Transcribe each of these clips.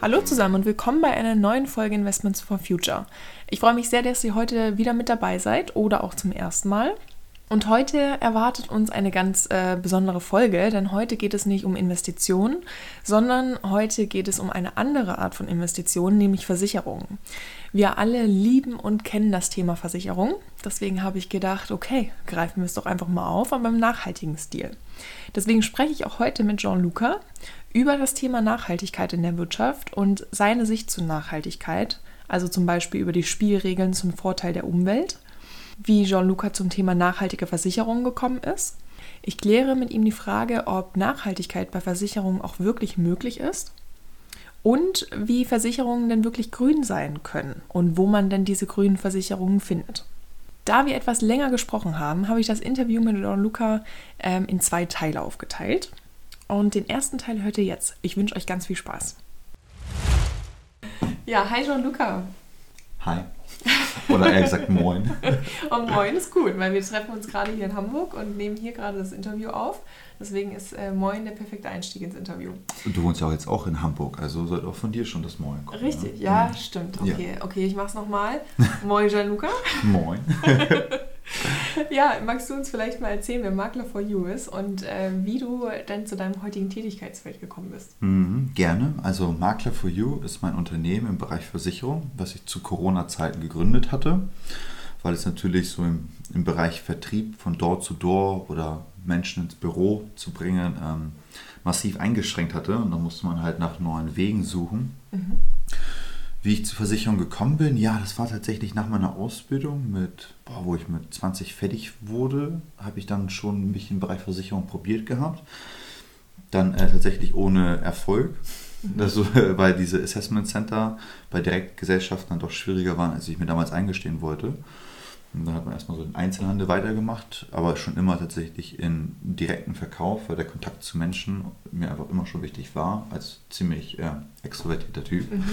Hallo zusammen und willkommen bei einer neuen Folge Investments for Future. Ich freue mich sehr, dass ihr heute wieder mit dabei seid oder auch zum ersten Mal. Und heute erwartet uns eine ganz äh, besondere Folge, denn heute geht es nicht um Investitionen, sondern heute geht es um eine andere Art von Investitionen, nämlich Versicherungen. Wir alle lieben und kennen das Thema Versicherung. Deswegen habe ich gedacht, okay, greifen wir es doch einfach mal auf, aber im nachhaltigen Stil. Deswegen spreche ich auch heute mit Jean-Luca über das Thema Nachhaltigkeit in der Wirtschaft und seine Sicht zur Nachhaltigkeit, also zum Beispiel über die Spielregeln zum Vorteil der Umwelt wie Jean-Luca zum Thema nachhaltige Versicherungen gekommen ist. Ich kläre mit ihm die Frage, ob Nachhaltigkeit bei Versicherungen auch wirklich möglich ist und wie Versicherungen denn wirklich grün sein können und wo man denn diese grünen Versicherungen findet. Da wir etwas länger gesprochen haben, habe ich das Interview mit Jean-Luca ähm, in zwei Teile aufgeteilt. Und den ersten Teil hört ihr jetzt. Ich wünsche euch ganz viel Spaß. Ja, hi Jean-Luca. Hi. Oder eher gesagt Moin. Und Moin ist gut, weil wir treffen uns gerade hier in Hamburg und nehmen hier gerade das Interview auf. Deswegen ist äh, Moin der perfekte Einstieg ins Interview. Und du wohnst ja auch jetzt auch in Hamburg, also sollte auch von dir schon das Moin kommen. Richtig, ja, ja stimmt. Okay, ja. okay, ich mach's nochmal. Moin, Gianluca. Moin. ja, magst du uns vielleicht mal erzählen, wer Makler for You ist und äh, wie du denn zu deinem heutigen Tätigkeitsfeld gekommen bist? Mhm, gerne. Also Makler for You ist mein Unternehmen im Bereich Versicherung, was ich zu Corona-Zeiten gegründet hatte, weil es natürlich so im, im Bereich Vertrieb von Door zu Door oder Menschen ins Büro zu bringen ähm, massiv eingeschränkt hatte und da musste man halt nach neuen Wegen suchen. Mhm. Wie ich zur Versicherung gekommen bin, ja, das war tatsächlich nach meiner Ausbildung, mit, boah, wo ich mit 20 fertig wurde, habe ich dann schon mich im Bereich Versicherung probiert gehabt. Dann äh, tatsächlich ohne Erfolg. Also, weil diese Assessment Center bei Direktgesellschaften dann doch schwieriger waren, als ich mir damals eingestehen wollte. Und dann hat man erstmal so den Einzelhandel weitergemacht, aber schon immer tatsächlich in direkten Verkauf, weil der Kontakt zu Menschen mir einfach immer schon wichtig war, als ziemlich äh, extrovertierter Typ. Mhm.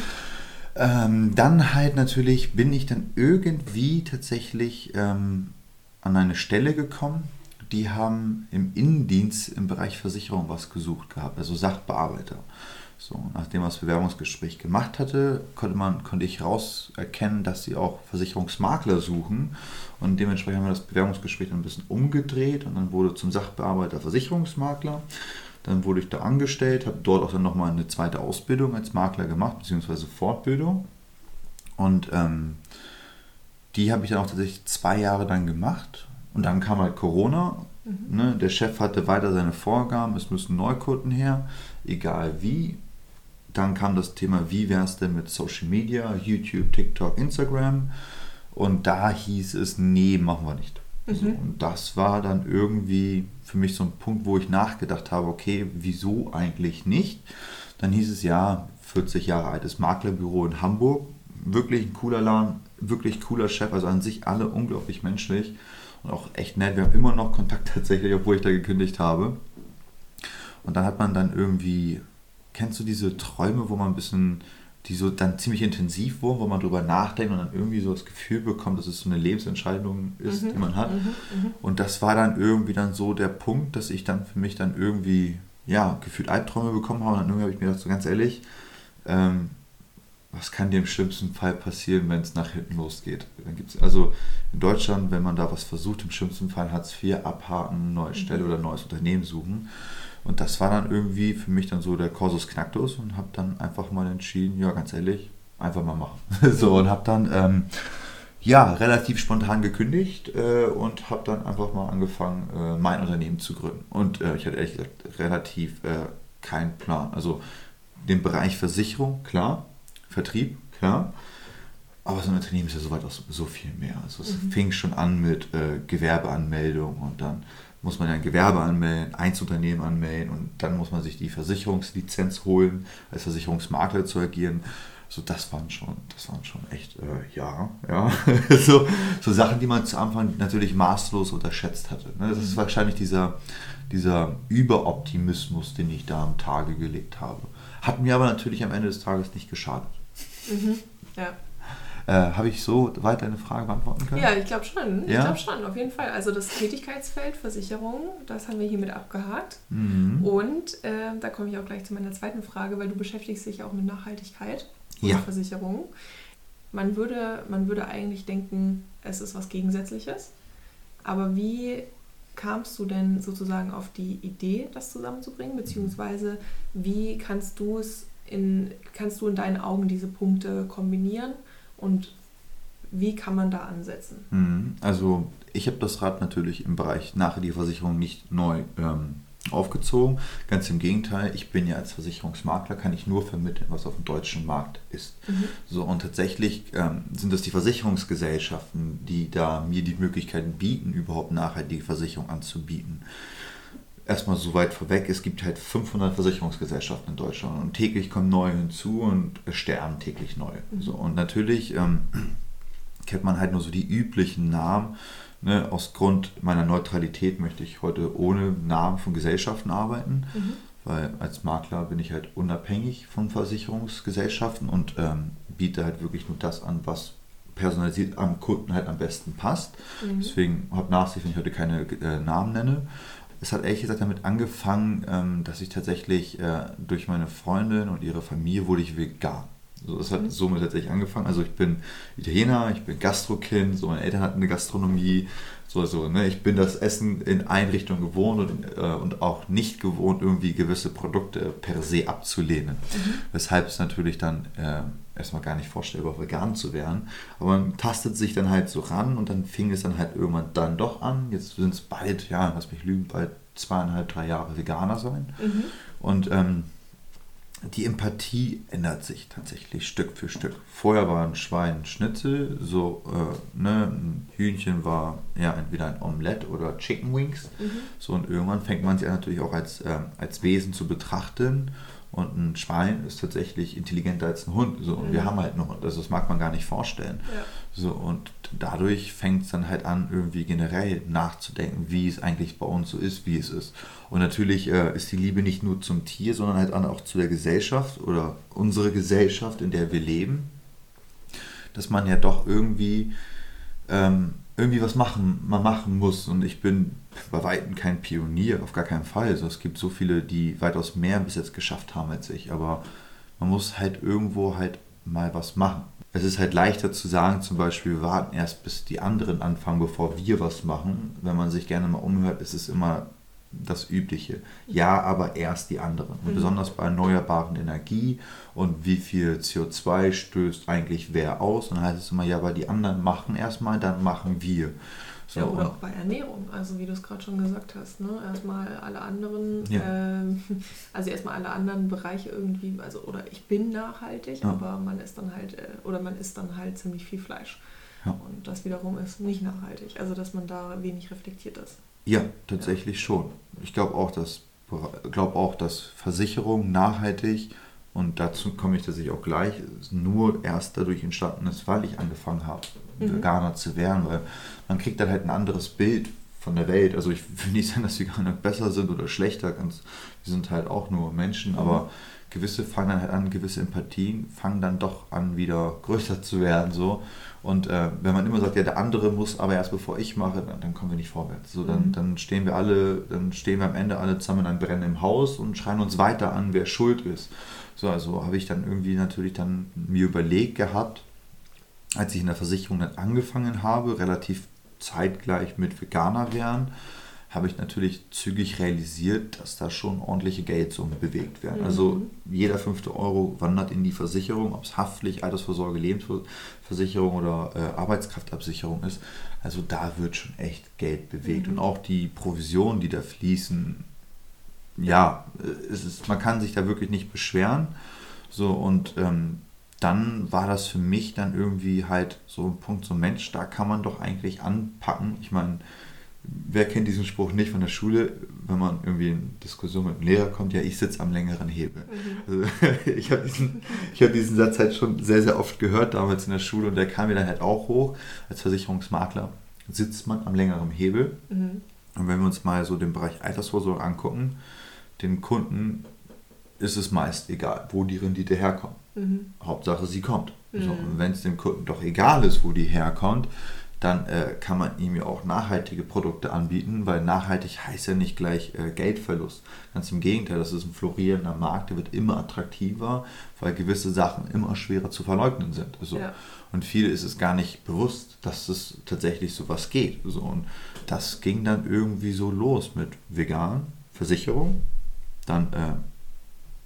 Ähm, dann halt natürlich bin ich dann irgendwie tatsächlich ähm, an eine Stelle gekommen, die haben im Innendienst im Bereich Versicherung was gesucht gehabt, also Sachbearbeiter. So, nachdem man das Bewerbungsgespräch gemacht hatte, konnte, man, konnte ich rauserkennen, dass sie auch Versicherungsmakler suchen. Und dementsprechend haben wir das Bewerbungsgespräch ein bisschen umgedreht und dann wurde zum Sachbearbeiter Versicherungsmakler. Dann wurde ich da angestellt, habe dort auch dann nochmal eine zweite Ausbildung als Makler gemacht, beziehungsweise Fortbildung. Und ähm, die habe ich dann auch tatsächlich zwei Jahre dann gemacht. Und dann kam halt Corona. Mhm. Ne? Der Chef hatte weiter seine Vorgaben, es müssen Neukunden her, egal wie. Dann kam das Thema, wie wäre es denn mit Social Media, YouTube, TikTok, Instagram. Und da hieß es, nee, machen wir nicht. Mhm. So, und das war dann irgendwie für mich so ein Punkt, wo ich nachgedacht habe, okay, wieso eigentlich nicht? Dann hieß es ja, 40 Jahre altes Maklerbüro in Hamburg, wirklich ein cooler Laden, wirklich cooler Chef, also an sich alle unglaublich menschlich und auch echt nett. Wir haben immer noch Kontakt tatsächlich, obwohl ich da gekündigt habe. Und dann hat man dann irgendwie, kennst du diese Träume, wo man ein bisschen die so dann ziemlich intensiv wurden, wo man drüber nachdenkt und dann irgendwie so das Gefühl bekommt, dass es so eine Lebensentscheidung ist, mhm, die man hat. Mhm, mhm, und das war dann irgendwie dann so der Punkt, dass ich dann für mich dann irgendwie, ja, gefühlt Albträume bekommen habe. Und dann irgendwie habe ich mir gedacht, so ganz ehrlich, ähm, was kann dir im schlimmsten Fall passieren, wenn es nach hinten losgeht? Dann gibt's also in Deutschland, wenn man da was versucht, im schlimmsten Fall Hartz IV abhaken, neue Stelle mhm. oder neues Unternehmen suchen. Und das war dann irgendwie für mich dann so der Corsus Knacktus und habe dann einfach mal entschieden, ja, ganz ehrlich, einfach mal machen. so und habe dann ähm, ja relativ spontan gekündigt äh, und habe dann einfach mal angefangen, äh, mein Unternehmen zu gründen. Und äh, ich hatte ehrlich gesagt relativ äh, keinen Plan. Also den Bereich Versicherung, klar, Vertrieb, klar. Aber so ein Unternehmen ist ja soweit auch so viel mehr. Also es mhm. fing schon an mit äh, Gewerbeanmeldung und dann muss man ja ein Gewerbe anmelden, Einzelunternehmen anmelden und dann muss man sich die Versicherungslizenz holen, als Versicherungsmakler zu agieren. So, das waren schon, das waren schon echt, äh, ja, ja, so, so Sachen, die man zu Anfang natürlich maßlos unterschätzt hatte. Ne? Das ist mhm. wahrscheinlich dieser, dieser Überoptimismus, den ich da am Tage gelegt habe. Hat mir aber natürlich am Ende des Tages nicht geschadet. Mhm, ja. Äh, Habe ich so weit deine Frage beantworten können? Ja, ich glaube schon. Ja? Ich glaube schon, auf jeden Fall. Also das Tätigkeitsfeld Versicherung, das haben wir hiermit abgehakt. Mhm. Und äh, da komme ich auch gleich zu meiner zweiten Frage, weil du beschäftigst dich auch mit Nachhaltigkeit und Ja. Versicherung. Man würde, man würde eigentlich denken, es ist was Gegensätzliches. Aber wie kamst du denn sozusagen auf die Idee, das zusammenzubringen? Beziehungsweise wie kannst du es in, kannst du in deinen Augen diese Punkte kombinieren und wie kann man da ansetzen? Mhm. Also ich habe das Rad natürlich im Bereich Nachhaltigkeitsversicherung nicht neu ähm, aufgezogen. Ganz im Gegenteil, ich bin ja als Versicherungsmakler, kann ich nur vermitteln, was auf dem deutschen Markt ist. So, und tatsächlich ähm, sind es die Versicherungsgesellschaften, die da mir die Möglichkeiten bieten, überhaupt nachhaltige Versicherung anzubieten. Erstmal so weit vorweg, es gibt halt 500 Versicherungsgesellschaften in Deutschland und täglich kommen neue hinzu und sterben täglich neue. So, und natürlich ähm, kennt man halt nur so die üblichen Namen. Ne? Aus Grund meiner Neutralität möchte ich heute ohne Namen von Gesellschaften arbeiten, weil als Makler bin ich halt unabhängig von Versicherungsgesellschaften und ähm, biete halt wirklich nur das an, was personalisiert am Kunden halt am besten passt. Deswegen habe Nachsicht, wenn ich heute keine äh, Namen nenne. Es hat ehrlich gesagt damit angefangen, ähm, dass ich tatsächlich äh, durch meine Freundin und ihre Familie wurde ich vegan. So, das hat somit tatsächlich angefangen. Also ich bin Italiener, ich bin Gastrokind, so meine Eltern hatten eine Gastronomie. So, also, ne, ich bin das Essen in Einrichtungen gewohnt und, äh, und auch nicht gewohnt, irgendwie gewisse Produkte per se abzulehnen. Weshalb es natürlich dann äh, erstmal gar nicht vorstellbar vegan zu werden. Aber man tastet sich dann halt so ran und dann fing es dann halt irgendwann dann doch an. Jetzt sind es bald, ja, lass mich lügen, bald zweieinhalb, drei Jahre Veganer sein. Und ähm, die Empathie ändert sich tatsächlich Stück für Stück. Vorher war ein Schwein ein Schnitzel, so äh, ne, ein Hühnchen war ja entweder ein Omelett oder Chicken Wings. So und irgendwann fängt man sich natürlich auch als, ähm, als Wesen zu betrachten. Und ein Schwein ist tatsächlich intelligenter als ein Hund. So, und wir haben halt einen Hund. Also das mag man gar nicht vorstellen. Ja. So, und dadurch fängt es dann halt an, irgendwie generell nachzudenken, wie es eigentlich bei uns so ist, wie es ist. Und natürlich äh, ist die Liebe nicht nur zum Tier, sondern halt auch zu der Gesellschaft oder unsere Gesellschaft, in der wir leben. Dass man ja doch irgendwie, ähm, irgendwie was machen, man machen muss. Und ich bin bei Weitem kein Pionier, auf gar keinen Fall. Also es gibt so viele, die weitaus mehr bis jetzt geschafft haben als ich. Aber man muss halt irgendwo halt mal was machen. Es ist halt leichter zu sagen, zum Beispiel, wir warten erst, bis die anderen anfangen, bevor wir was machen. Wenn man sich gerne mal umhört, ist es immer das Übliche. Ja, aber erst die anderen. Und besonders bei erneuerbaren Energie und wie viel CO2 stößt eigentlich wer aus. Und dann heißt es immer, ja, aber die anderen machen erstmal, dann machen wir. So, Ja, oder auch bei Ernährung, also wie du es gerade schon gesagt hast, ne? Erstmal alle anderen, Ja. ähm, also erstmal alle anderen Bereiche irgendwie, also oder ich bin nachhaltig, Ja. aber man isst dann halt, äh, oder man isst dann halt ziemlich viel Fleisch. Und das wiederum ist nicht nachhaltig. Also dass man da wenig reflektiert ist. Ja, tatsächlich schon. Ich glaube auch, dass glaube auch, dass Versicherung nachhaltig und dazu komme ich tatsächlich auch gleich, nur erst dadurch entstanden ist, weil ich angefangen habe, Mhm. Veganer zu werden, weil man kriegt dann halt ein anderes Bild von der Welt. Also ich will nicht sagen, dass Veganer besser sind oder schlechter, ganz, wir sind halt auch nur Menschen, Mhm. aber gewisse fangen dann halt an, gewisse Empathien fangen dann doch an, wieder größer zu werden. So. Und äh, wenn man immer sagt, ja, der andere muss aber erst bevor ich mache, dann, dann kommen wir nicht vorwärts. So, dann, Mhm. dann stehen wir alle, dann stehen wir am Ende alle zusammen in einem brennenden Haus und schreien uns weiter an, wer schuld ist. So, also habe ich dann irgendwie natürlich dann mir überlegt gehabt, als ich in der Versicherung dann angefangen habe, relativ zeitgleich mit Veganer werden, habe ich natürlich zügig realisiert, dass da schon ordentliche Geldsummen bewegt werden. Mhm. Also jeder fünfte Euro wandert in die Versicherung, ob es Haftpflicht, Altersvorsorge, Lebensversicherung oder äh, Arbeitskraftabsicherung ist. Also da wird schon echt Geld bewegt. Mhm. Und auch die Provisionen, die da fließen, ja, es ist, man kann sich da wirklich nicht beschweren. So und ähm, dann war das für mich dann irgendwie halt so ein Punkt, so Mensch, da kann man doch eigentlich anpacken. Ich meine, wer kennt diesen Spruch nicht von der Schule, wenn man irgendwie in Diskussion mit dem Lehrer kommt, ja, ich sitze am längeren Hebel. Also, ich habe diesen, ich hab diesen Satz halt schon sehr, sehr oft gehört damals in der Schule und der kam mir dann halt auch hoch. Als Versicherungsmakler sitzt man am längeren Hebel. Mhm. Und wenn wir uns mal so den Bereich Altersvorsorge angucken, den Kunden ist es meist egal, wo die Rendite herkommt. Mhm. Hauptsache, sie kommt. Mhm. So, und wenn es dem Kunden doch egal ist, wo die herkommt, dann äh, kann man ihm ja auch nachhaltige Produkte anbieten, weil nachhaltig heißt ja nicht gleich äh, Geldverlust. Ganz im Gegenteil, das ist ein florierender Markt, der wird immer attraktiver, weil gewisse Sachen immer schwerer zu verleugnen sind. Also, ja. Und viele ist es gar nicht bewusst, dass es tatsächlich so was geht. So, und das ging dann irgendwie so los mit vegan, Versicherung, dann äh,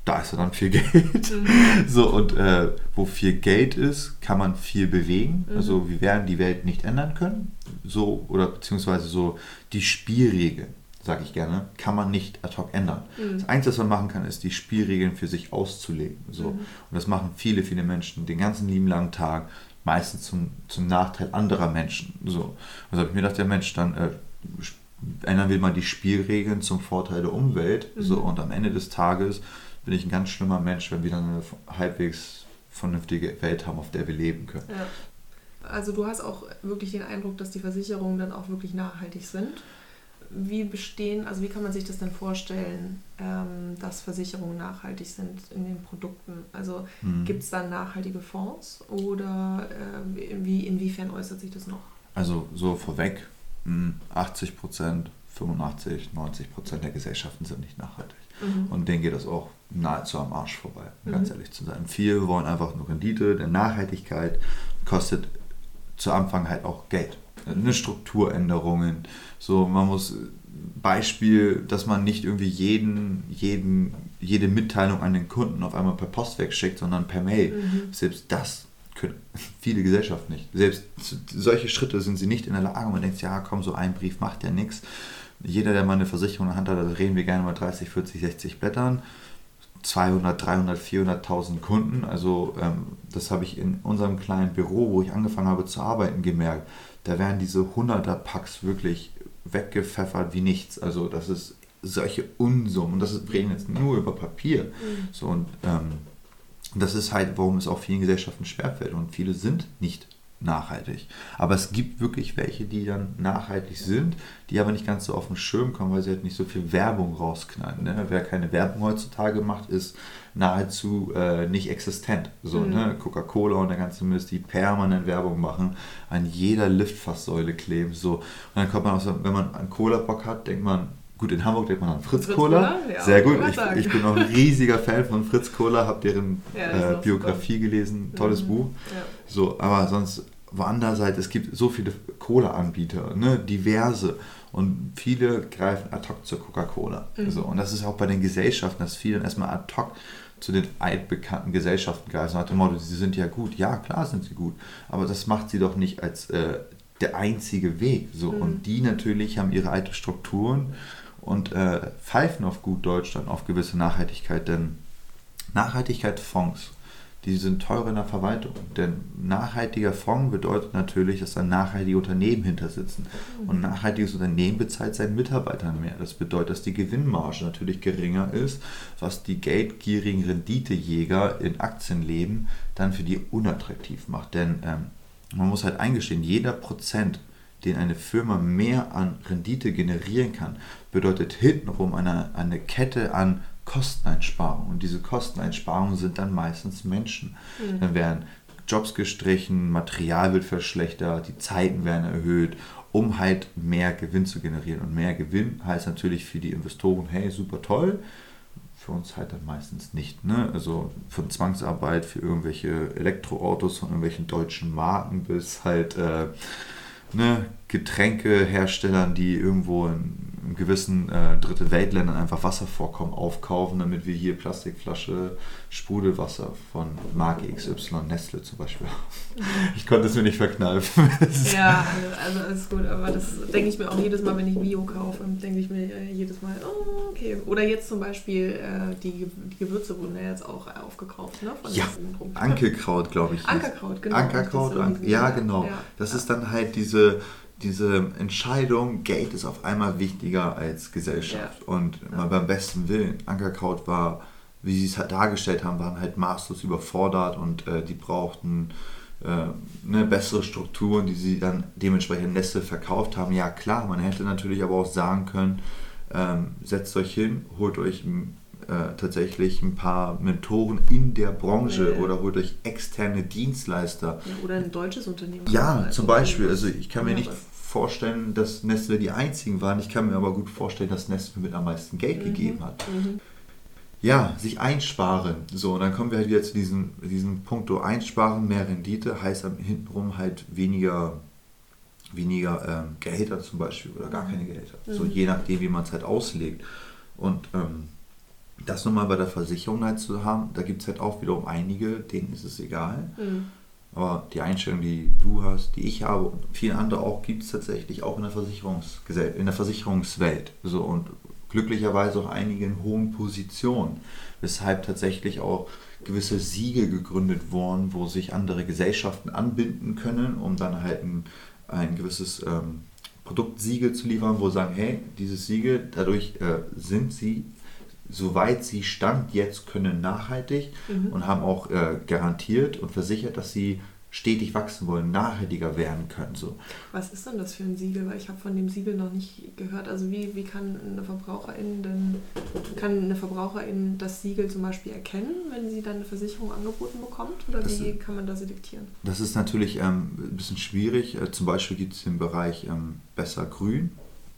da ist dann viel Geld. Mhm. So, und äh, wo viel Geld ist, kann man viel bewegen. Mhm. Also wir werden die Welt nicht ändern können. So, oder beziehungsweise so die Spielregeln, sage ich gerne, kann man nicht ad hoc ändern. Mhm. Das Einzige, was man machen kann, ist die Spielregeln für sich auszulegen. So. Mhm. Und das machen viele, viele Menschen den ganzen lieben langen Tag, meistens zum, zum Nachteil anderer Menschen. So. Also habe ich mir gedacht, der Mensch, dann äh, ändern wir mal die Spielregeln zum Vorteil der Umwelt. So, mhm. und am Ende des Tages bin ich ein ganz schlimmer Mensch, wenn wir dann eine halbwegs vernünftige Welt haben, auf der wir leben können. Ja. Also du hast auch wirklich den Eindruck, dass die Versicherungen dann auch wirklich nachhaltig sind. Wie bestehen, also wie kann man sich das denn vorstellen, ähm, dass Versicherungen nachhaltig sind in den Produkten? Also mhm. gibt es da nachhaltige Fonds oder äh, wie, inwiefern äußert sich das noch? Also so vorweg, 80 Prozent, 85, 90 Prozent der Gesellschaften sind nicht nachhaltig. Mhm. Und denen geht das auch nahezu am Arsch vorbei, um mhm. ganz ehrlich zu sein. Viele wollen einfach nur Rendite, denn Nachhaltigkeit kostet zu Anfang halt auch Geld. Eine Strukturänderungen. So, man muss Beispiel, dass man nicht irgendwie jeden, jeden, jede Mitteilung an den Kunden auf einmal per Post wegschickt, sondern per Mail. Mhm. Selbst das können viele Gesellschaften nicht. Selbst solche Schritte sind sie nicht in der Lage. Man denkt, ja, komm, so ein Brief macht ja nichts. Jeder, der mal eine Versicherung in der Hand hat, da reden wir gerne mal 30, 40, 60 Blättern. 200, 300, 400.000 Kunden. Also ähm, das habe ich in unserem kleinen Büro, wo ich angefangen habe zu arbeiten, gemerkt. Da werden diese 100er Packs wirklich weggepfeffert wie nichts. Also das ist solche Unsummen. Und das ist, reden jetzt nur über Papier. Mhm. So, und ähm, das ist halt, warum es auch vielen Gesellschaften schwerfällt. Und viele sind nicht nachhaltig. Aber es gibt wirklich welche, die dann nachhaltig sind, die aber nicht ganz so auf den Schirm kommen, weil sie halt nicht so viel Werbung rausknallen. Ne? Wer keine Werbung heutzutage macht, ist nahezu äh, nicht existent. So, mhm. ne? Coca-Cola und der ganze Mist, die permanent Werbung machen, an jeder Liftfasssäule kleben. So. Und dann kommt man auch so, wenn man an Cola Bock hat, denkt man, Gut, in Hamburg denkt man an Fritz, Fritz Cola. Cola? Ja, Sehr gut. Ich, ich, bin auch ein riesiger Fan von Fritz Cola, habe deren ja, äh, Biografie super. gelesen. Tolles mhm. Buch. Ja. So, aber sonst woanders halt, es gibt so viele Cola-Anbieter, ne, diverse. Und viele greifen ad hoc zur Coca-Cola. Mhm. So, und das ist auch bei den Gesellschaften, dass viele erstmal ad hoc zu den altbekannten Gesellschaften greifen. Nach dem Motto, sie sind ja gut. Ja, klar sind sie gut. Aber das macht sie doch nicht als äh, der einzige Weg. So. Mhm. Und die natürlich haben ihre alten Strukturen und äh, pfeifen auf gut Deutsch dann auf gewisse Nachhaltigkeit, denn Nachhaltigkeitsfonds, die sind teurer in der Verwaltung. Denn nachhaltiger Fonds bedeutet natürlich, dass da nachhaltige Unternehmen hinter sitzen. Und ein nachhaltiges Unternehmen bezahlt seinen Mitarbeitern mehr. Das bedeutet, dass die Gewinnmarge natürlich geringer ist, was die geldgierigen Renditejäger in Aktienleben dann für die unattraktiv macht. Denn ähm, man muss halt eingestehen, jeder Prozent den eine Firma mehr an Rendite generieren kann, bedeutet hintenrum eine, eine Kette an Kosteneinsparungen. Und diese Kosteneinsparungen sind dann meistens Menschen. Mhm. Dann werden Jobs gestrichen, Material wird verschlechtert, die Zeiten werden erhöht, um halt mehr Gewinn zu generieren. Und mehr Gewinn heißt natürlich für die Investoren, hey, super toll, für uns halt dann meistens nicht. Ne? Also von Zwangsarbeit für irgendwelche Elektroautos von irgendwelchen deutschen Marken bis halt äh, ne, Getränkeherstellern, die irgendwo in in gewissen äh, dritte Weltländern einfach Wasservorkommen aufkaufen, damit wir hier Plastikflasche, Sprudelwasser von Marke XY, Nestle zum Beispiel haben. Ich konnte es mir nicht verkneifen. ja, also alles gut, aber das denke ich mir auch jedes Mal, wenn ich Bio kaufe, denke ich mir äh, jedes Mal, oh, okay. Oder jetzt zum Beispiel äh, die, die Gewürze wurden ja jetzt auch aufgekauft, ne? Von ja, Ankekraut, glaube ich. Ankerkraut, genau. Ankerkraut, ja, genau. Ja. Das ist dann halt diese diese Entscheidung, Geld ist auf einmal wichtiger als Gesellschaft. Ja. Und ja. mal beim besten Willen, Ankerkraut war, wie sie es halt dargestellt haben, waren halt maßlos überfordert und äh, die brauchten äh, eine bessere Strukturen, die sie dann dementsprechend Nestle verkauft haben. Ja klar, man hätte natürlich aber auch sagen können, ähm, setzt euch hin, holt euch äh, tatsächlich ein paar Mentoren in der Branche Ja. oder holt euch externe Dienstleister. Ja, oder ein deutsches Unternehmen. Ja, Also zum Beispiel. Also ich kann mir nicht vorstellen, dass Nestle die einzigen waren. Ich kann mir aber gut vorstellen, dass Nestle mit am meisten Geld gegeben hat. Mhm. Ja, sich einsparen. So, und dann kommen wir halt wieder zu diesem, diesem Punkt, einsparen, mehr Rendite, heißt am hintenrum halt weniger, weniger ähm, Gehälter zum Beispiel oder gar keine Gehälter. So Mhm. je nachdem, wie man es halt auslegt. Und ähm, das nochmal bei der Versicherung halt zu haben, da gibt es halt auch wiederum einige, denen ist es egal. Mhm. Aber die Einstellung, die du hast, die ich habe und viele andere auch, gibt es tatsächlich auch in der, Versicherungsgesell in der Versicherungswelt. So, und glücklicherweise auch einige in hohen Positionen, weshalb tatsächlich auch gewisse Siegel gegründet wurden, wo sich andere Gesellschaften anbinden können, um dann halt ein, ein gewisses ähm, Produktsiegel zu liefern, wo sagen, hey, dieses Siegel, dadurch äh, sind sie, soweit sie Stand jetzt können, nachhaltig Mhm. und haben auch äh, garantiert und versichert, dass sie stetig wachsen wollen, nachhaltiger werden können. So. Was ist denn das für ein Siegel? Weil ich habe von dem Siegel noch nicht gehört. Also wie, wie kann eine Verbraucherin denn, kann eine Verbraucherin das Siegel zum Beispiel erkennen, wenn sie dann eine Versicherung angeboten bekommt? Oder Das wie ist- kann man da selektieren? Das ist natürlich ähm, ein bisschen schwierig. Äh, zum Beispiel gibt es den Bereich ähm, Besser Grün.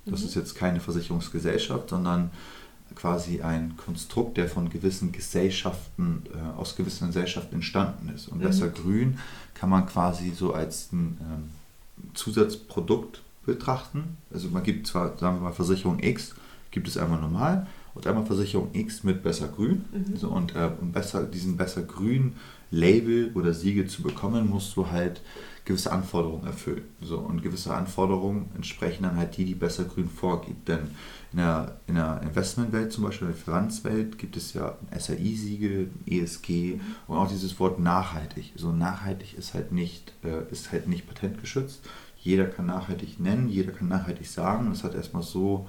Das Mhm. ist jetzt keine Versicherungsgesellschaft, sondern quasi ein Konstrukt, der von gewissen Gesellschaften, äh, aus gewissen Gesellschaften entstanden ist. Und Mhm. Besser Grün kann man quasi so als ein ähm, Zusatzprodukt betrachten. Also man gibt zwar, sagen wir mal, Versicherung X, gibt es einmal normal und einmal Versicherung X mit Besser Grün. Mhm. So, und äh, um besser, diesen Besser Grün Label oder Siegel zu bekommen, musst du halt gewisse Anforderungen erfüllen. So, und gewisse Anforderungen entsprechen dann halt die, die Besser Grün vorgibt. Denn in der, in der Investmentwelt, zum Beispiel in der Finanzwelt, gibt es ja ein SAI-Siegel, ESG und auch dieses Wort nachhaltig. So nachhaltig ist halt nicht, äh, ist halt nicht patentgeschützt. Jeder kann nachhaltig nennen, jeder kann nachhaltig sagen. Das hat erstmal so,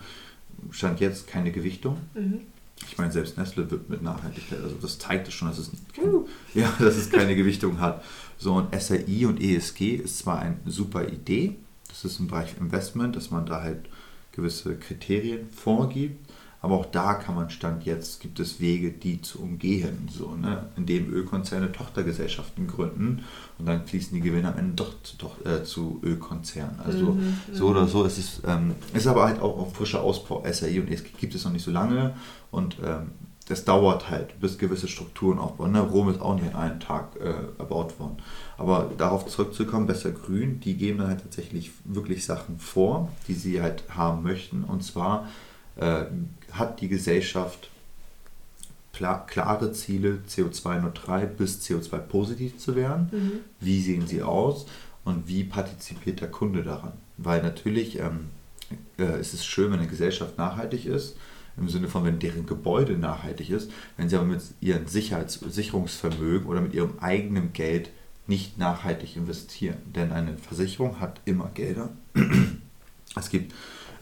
stand jetzt keine Gewichtung. Mhm. Ich meine, selbst Nestle wird mit Nachhaltigkeit, also das zeigt es schon, dass es, Uh. ja, dass es keine Gewichtung hat. So, und SRI und ESG ist zwar eine super Idee, das ist im Bereich Investment, dass man da halt gewisse Kriterien vorgibt, aber auch da kann man Stand jetzt, gibt es Wege, die zu umgehen, so, ne? indem Ölkonzerne Tochtergesellschaften gründen und dann fließen die Gewinne am Ende doch zu, doch, äh, zu Ölkonzernen. Also Mhm, so oder so ist es, ähm, ist aber halt auch ein frischer Ausbau. SAI und ESG gibt es noch nicht so lange und ähm, das dauert halt, bis gewisse Strukturen aufbauen. Ne? Rom ist auch nicht an einem Tag äh, erbaut worden. Aber darauf zurückzukommen, besser grün, die geben dann halt tatsächlich wirklich Sachen vor, die sie halt haben möchten. Und zwar äh, hat die Gesellschaft klar, klare Ziele, CO2-neutral bis CO2-positiv zu werden. Mhm. Wie sehen sie aus und wie partizipiert der Kunde daran? Weil natürlich ähm, äh, ist es schön, wenn eine Gesellschaft nachhaltig ist, im Sinne von, wenn deren Gebäude nachhaltig ist, wenn sie aber mit ihrem Sicherheits Sicherungsvermögen oder mit ihrem eigenen Geld nicht nachhaltig investieren. Denn eine Versicherung hat immer Gelder. Es gibt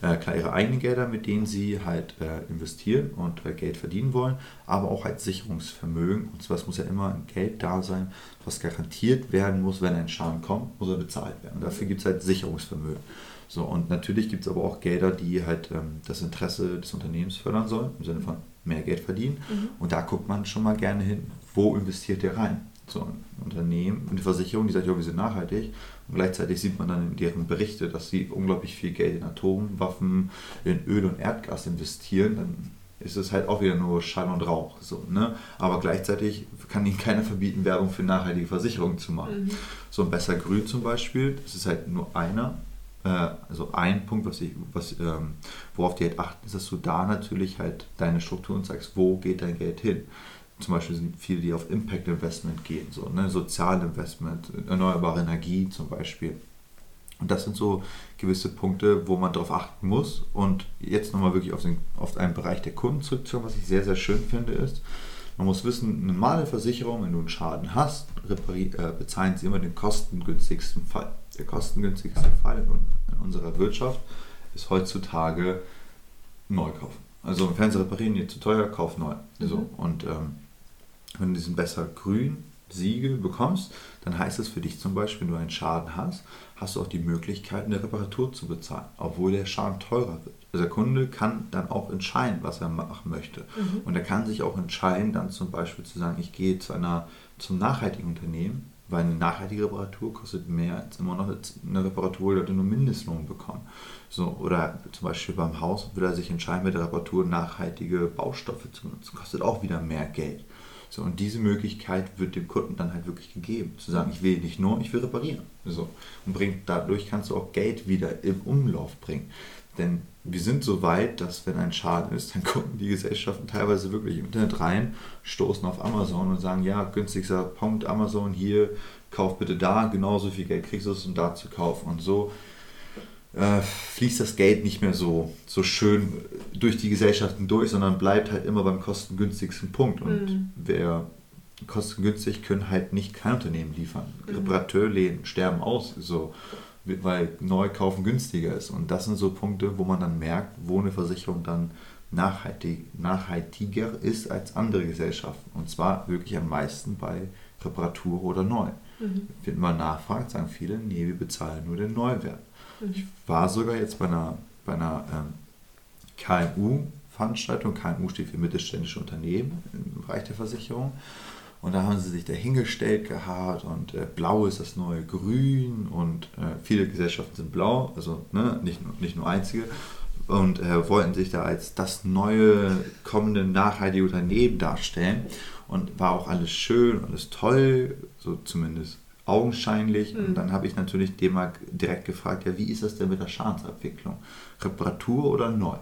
äh, klar ihre eigenen Gelder, mit denen sie halt äh, investieren und äh, Geld verdienen wollen, aber auch als Sicherungsvermögen. Und zwar es muss ja immer ein Geld da sein, was garantiert werden muss, wenn ein Schaden kommt, muss er bezahlt werden. Und dafür gibt es halt Sicherungsvermögen. So, und natürlich gibt es aber auch Gelder, die halt ähm, das Interesse des Unternehmens fördern sollen, im Sinne von mehr Geld verdienen. Mhm. Und da guckt man schon mal gerne hin, wo investiert ihr rein? So ein Unternehmen, eine Versicherung, die sagt, ja, wir sind nachhaltig. Und gleichzeitig sieht man dann in deren Berichte, dass sie unglaublich viel Geld in Atomwaffen, in Öl und Erdgas investieren. Dann ist es halt auch wieder nur Schall und Rauch. So, ne? Aber gleichzeitig kann ihnen keiner verbieten, Werbung für nachhaltige Versicherungen zu machen. Mhm. So ein besser Grün zum Beispiel, das ist halt nur einer. Äh, also ein Punkt, was ich, was, ähm, worauf die halt achten, ist, dass du da natürlich halt deine Strukturen zeigst, wo geht dein Geld hin. Zum Beispiel sind viele, die auf Impact Investment gehen, so ne? Sozialinvestment, erneuerbare Energie zum Beispiel. Und das sind so gewisse Punkte, wo man darauf achten muss. Und jetzt nochmal wirklich auf, den, auf einen Bereich der Kunden zurückzukommen, was ich sehr, sehr schön finde, ist, man muss wissen, eine normale Versicherung, wenn du einen Schaden hast, äh, bezahlen sie immer den kostengünstigsten Fall. Der kostengünstigste Fall in, un- in unserer Wirtschaft ist heutzutage neu kaufen. Also ein Fernseher reparieren, dir zu teuer, kauf neu. So, Mhm. und ähm, wenn du diesen besser grün Siegel bekommst, dann heißt es für dich zum Beispiel, wenn du einen Schaden hast, hast du auch die Möglichkeit, eine Reparatur zu bezahlen, obwohl der Schaden teurer wird. Also der Kunde kann dann auch entscheiden, was er machen möchte. Mhm. Und er kann sich auch entscheiden, dann zum Beispiel zu sagen, ich gehe zu einer, zum nachhaltigen Unternehmen, weil eine nachhaltige Reparatur kostet mehr als immer noch eine Reparatur, die Leute nur Mindestlohn bekommen. So, oder zum Beispiel beim Haus würde er sich entscheiden, mit der Reparatur nachhaltige Baustoffe zu benutzen. Kostet auch wieder mehr Geld. So, und diese Möglichkeit wird dem Kunden dann halt wirklich gegeben, zu sagen, ich will nicht nur, ich will reparieren. So, und bringt, dadurch kannst du auch Geld wieder im Umlauf bringen. Denn wir sind so weit, dass wenn ein Schaden ist, dann gucken die Gesellschaften teilweise wirklich im Internet rein, stoßen auf Amazon und sagen, ja, günstigster Punkt Amazon hier, kauf bitte da, genauso viel Geld kriegst du es, um da zu kaufen. Und so äh, fließt das Geld nicht mehr so, so schön durch die Gesellschaften durch, sondern bleibt halt immer beim kostengünstigsten Punkt. Und mhm. wer kostengünstig können halt nicht kein Unternehmen liefern. Mhm. Reparateurläden sterben aus, so, weil Neukaufen günstiger ist. Und das sind so Punkte, wo man dann merkt, wo eine Versicherung dann nachhaltig, nachhaltiger ist als andere Gesellschaften. Und zwar wirklich am meisten bei Reparatur oder Neu. Mhm. Wenn man nachfragt, sagen viele, nee, wir bezahlen nur den Neuwert. Ich war sogar jetzt bei einer, bei einer ähm, KMU-Veranstaltung. KMU steht für mittelständische Unternehmen im Bereich der Versicherung. Und da haben sie sich dahingestellt gehabt und äh, blau ist das neue grün und äh, viele Gesellschaften sind blau, also ne, nicht, nur, nicht nur einzige. Und äh, wollten sich da als das neue kommende nachhaltige Unternehmen darstellen. Und war auch alles schön, alles toll, so zumindest augenscheinlich. Mhm. Und dann habe ich natürlich dem mal direkt gefragt, ja, wie ist das denn mit der Schadensabwicklung? Reparatur oder neu?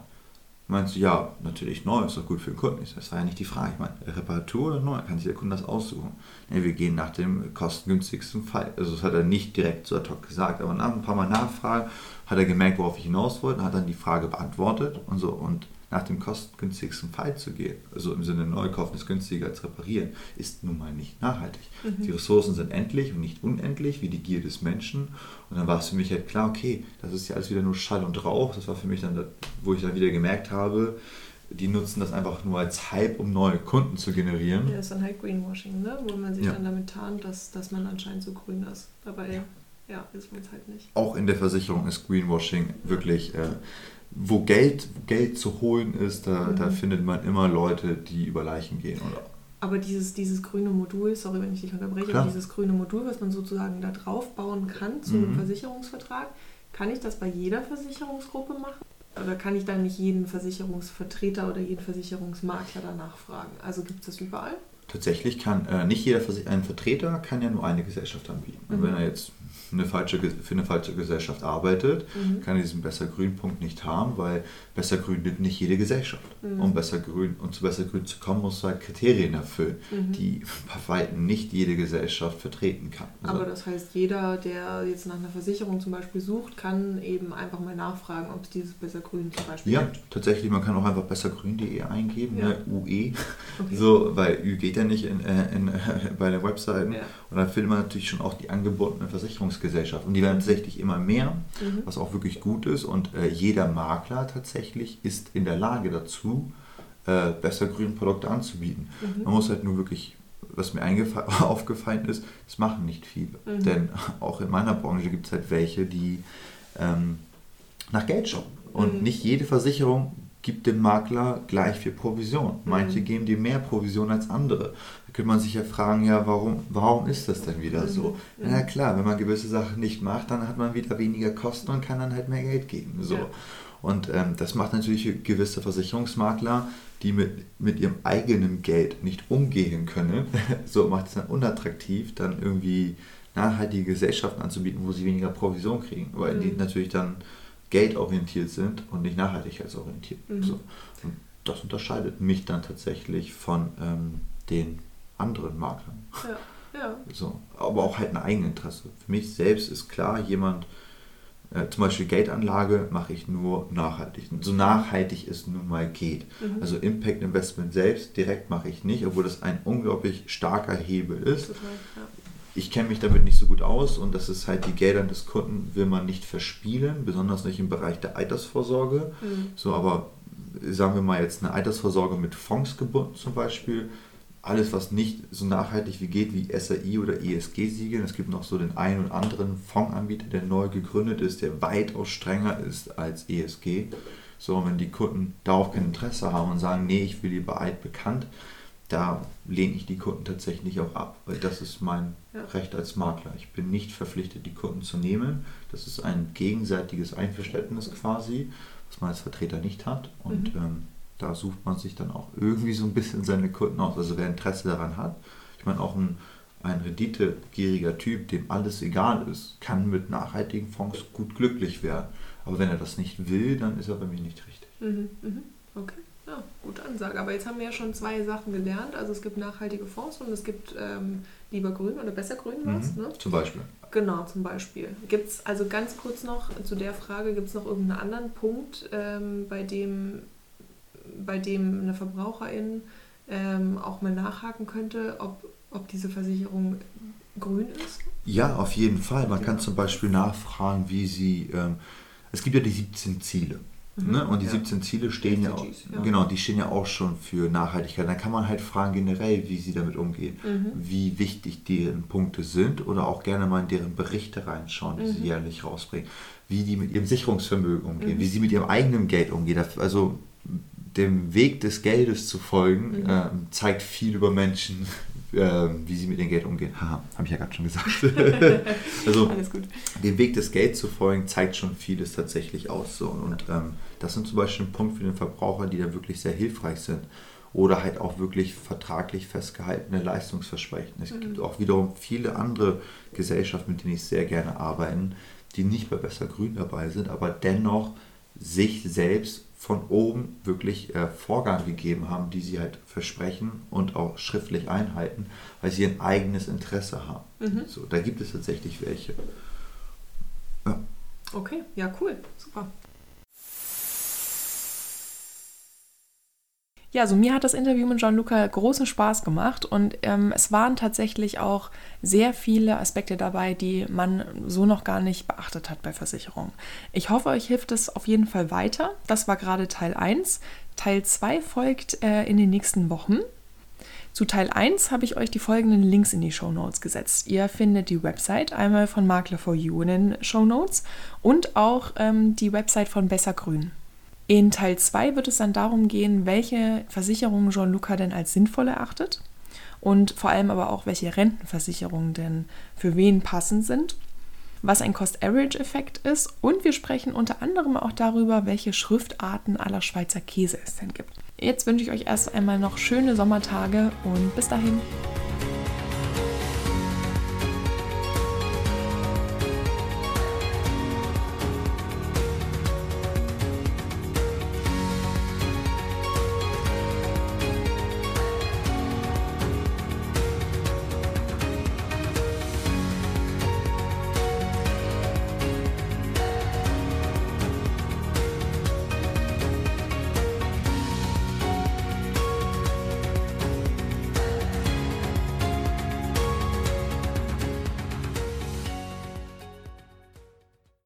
Meinst du, ja, natürlich neu, ist doch gut für den Kunden. Das war ja nicht die Frage. Ich meine, Reparatur oder neu, kann sich der Kunde das aussuchen. Nee, wir gehen nach dem kostengünstigsten Fall. Also das hat er nicht direkt zu ad hoc gesagt, aber nach ein paar Mal Nachfragen hat er gemerkt, worauf ich hinaus wollte und hat dann die Frage beantwortet und so. Und nach dem kostengünstigsten Fall zu gehen, also im Sinne Neukaufen ist günstiger als reparieren, ist nun mal nicht nachhaltig. Mhm. Die Ressourcen sind endlich und nicht unendlich, wie die Gier des Menschen. Und dann war es für mich halt klar, okay, das ist ja alles wieder nur Schall und Rauch. Das war für mich dann, das, wo ich dann wieder gemerkt habe, die nutzen das einfach nur als Hype, um neue Kunden zu generieren. Ja, ist dann halt Greenwashing, ne? wo man sich ja. dann damit tarnt, dass, dass man anscheinend so grün ist. Dabei, ja, ja ist man es halt nicht. Auch in der Versicherung ist Greenwashing wirklich... Äh, wo Geld, Geld zu holen ist, da, mhm. da findet man immer Leute, die über Leichen gehen. Oder? Aber dieses, dieses grüne Modul, sorry, wenn ich dich unterbreche, Klar. dieses grüne Modul, was man sozusagen da drauf bauen kann zu einem mhm. Versicherungsvertrag, kann ich das bei jeder Versicherungsgruppe machen? Oder kann ich da nicht jeden Versicherungsvertreter oder jeden Versicherungsmakler danach fragen? Also gibt es das überall? Tatsächlich kann äh, nicht jeder ein Vertreter kann ja nur eine Gesellschaft anbieten. Mhm. Und wenn er jetzt eine falsche, für eine falsche Gesellschaft arbeitet, mhm. kann diesen Besser-Grün-Punkt nicht haben, weil Besser-Grün nimmt nicht jede Gesellschaft. Mhm. Um Besser-Grün und zu Besser-Grün zu kommen, muss halt Kriterien erfüllen, mhm. die bei weitem nicht jede Gesellschaft vertreten kann. Also Aber das heißt, jeder, der jetzt nach einer Versicherung zum Beispiel sucht, kann eben einfach mal nachfragen, ob es dieses Besser-Grün zum Beispiel ja, gibt. Ja, tatsächlich, man kann auch einfach bessergrün.de eingeben, ja. ne, UE, okay. so, weil Ü geht ja nicht in, äh, in, in, bei den Webseiten. Ja. Und dann findet man natürlich schon auch die angebotenen Versicherungs Versicherungsgesellschaft. Und die werden tatsächlich immer mehr, mhm. was auch wirklich gut ist. Und äh, jeder Makler tatsächlich ist in der Lage dazu, äh, besser grüne Produkte anzubieten. Mhm. Man muss halt nur wirklich, was mir aufgefallen ist, das machen nicht viele. Mhm. Denn auch in meiner Branche gibt es halt welche, die ähm, nach Geld schauen. Und mhm. nicht jede Versicherung gibt dem Makler gleich viel Provision. Manche mhm. geben dir mehr Provision als andere. Da könnte man sich ja fragen, ja, warum, warum ist das denn wieder so? Mhm. Na klar, wenn man gewisse Sachen nicht macht, dann hat man wieder weniger Kosten und kann dann halt mehr Geld geben. So. Ja. Und ähm, das macht natürlich gewisse Versicherungsmakler, die mit, mit ihrem eigenen Geld nicht umgehen können, so macht es dann unattraktiv, dann irgendwie nachhaltige Gesellschaften anzubieten, wo sie weniger Provision kriegen, weil mhm. die natürlich dann geldorientiert sind und nicht nachhaltigkeitsorientiert. Mhm. So. Und das unterscheidet mich dann tatsächlich von ähm, den anderen Maklern. Ja, ja. So. Aber auch halt ein Eigeninteresse. Für mich selbst ist klar, jemand, äh, zum Beispiel Geldanlage mache ich nur nachhaltig. So nachhaltig es nun mal geht. Mhm. Also Impact Investment selbst direkt mache ich nicht, obwohl das ein unglaublich starker Hebel ist. Total, ja ich kenne mich damit nicht so gut aus und das ist halt die Gelder des Kunden will man nicht verspielen, besonders nicht im Bereich der Altersvorsorge. Mhm. So, aber sagen wir mal jetzt eine Altersvorsorge mit Fonds gebunden zum Beispiel, alles, was nicht so nachhaltig wie geht, wie SAI oder ESG-Siegel. Es gibt noch so den einen oder anderen Fondsanbieter, der neu gegründet ist, der weitaus strenger ist als ESG. So, wenn die Kunden darauf kein Interesse haben und sagen, nee, ich will lieber altbekannt, da lehne ich die Kunden tatsächlich auch ab, weil das ist mein ja. Recht als Makler. Ich bin nicht verpflichtet, die Kunden zu nehmen. Das ist ein gegenseitiges Einverständnis quasi, was man als Vertreter nicht hat. Und mhm. ähm, da sucht man sich dann auch irgendwie so ein bisschen seine Kunden aus. Also wer Interesse daran hat, ich meine auch ein, ein renditegieriger Typ, dem alles egal ist, kann mit nachhaltigen Fonds gut glücklich werden. Aber wenn er das nicht will, dann ist er bei mir nicht richtig. Mhm, mhm. Okay. Ja, gute Ansage. Aber jetzt haben wir ja schon zwei Sachen gelernt. Also es gibt nachhaltige Fonds und es gibt ähm, lieber grün oder besser grün was. Mhm, ne? Zum Beispiel. Genau, zum Beispiel. Gibt es also ganz kurz noch zu der Frage, gibt es noch irgendeinen anderen Punkt, ähm, bei, dem, bei dem eine Verbraucherin ähm, auch mal nachhaken könnte, ob, ob diese Versicherung grün ist? Ja, auf jeden Fall. Man kann zum Beispiel nachfragen, wie sie, ähm, es gibt ja die 17 Ziele. Mhm. Ne? Und die ja. 17 Ziele stehen ja, auch, ja, genau, die stehen ja auch schon für Nachhaltigkeit. Da kann man halt fragen generell, wie sie damit umgehen, mhm. wie wichtig deren Punkte sind oder auch gerne mal in deren Berichte reinschauen, die mhm. sie jährlich rausbringen, wie die mit ihrem Sicherungsvermögen umgehen, mhm. wie sie mit ihrem eigenen Geld umgehen. Also dem Weg des Geldes zu folgen, äh, zeigt viel über Menschen, äh, wie sie mit dem Geld umgehen. Haha, habe ich ja gerade schon gesagt. also dem Weg des Geldes zu folgen, zeigt schon vieles tatsächlich aus. So. Und ähm, das sind zum Beispiel ein Punkt für den Verbraucher, die da wirklich sehr hilfreich sind. Oder halt auch wirklich vertraglich festgehaltene Leistungsversprechen. Es mhm. gibt auch wiederum viele andere Gesellschaften, mit denen ich sehr gerne arbeite, die nicht bei Besser Grün dabei sind, aber dennoch sich selbst von oben wirklich äh, Vorgaben gegeben haben, die sie halt versprechen und auch schriftlich einhalten, weil sie ein eigenes Interesse haben. Mhm. So, da gibt es tatsächlich welche. Ja. Okay, ja, cool, super. Ja, also mir hat das Interview mit Gianluca großen Spaß gemacht und ähm, es waren tatsächlich auch sehr viele Aspekte dabei, die man so noch gar nicht beachtet hat bei Versicherungen. Ich hoffe, euch hilft es auf jeden Fall weiter. Das war gerade Teil 1. Teil 2 folgt äh, in den nächsten Wochen. Zu Teil 1 habe ich euch die folgenden Links in die Show Notes gesetzt. Ihr findet die Website einmal von Makler4U in den Show Notes und auch ähm, die Website von Besser Grün. In Teil 2 wird es dann darum gehen, welche Versicherungen Jean-Luc denn als sinnvoll erachtet und vor allem aber auch, welche Rentenversicherungen denn für wen passend sind, was ein Cost-Average-Effekt ist und wir sprechen unter anderem auch darüber, welche Schriftarten aller Schweizer Käse es denn gibt. Jetzt wünsche ich euch erst einmal noch schöne Sommertage und bis dahin.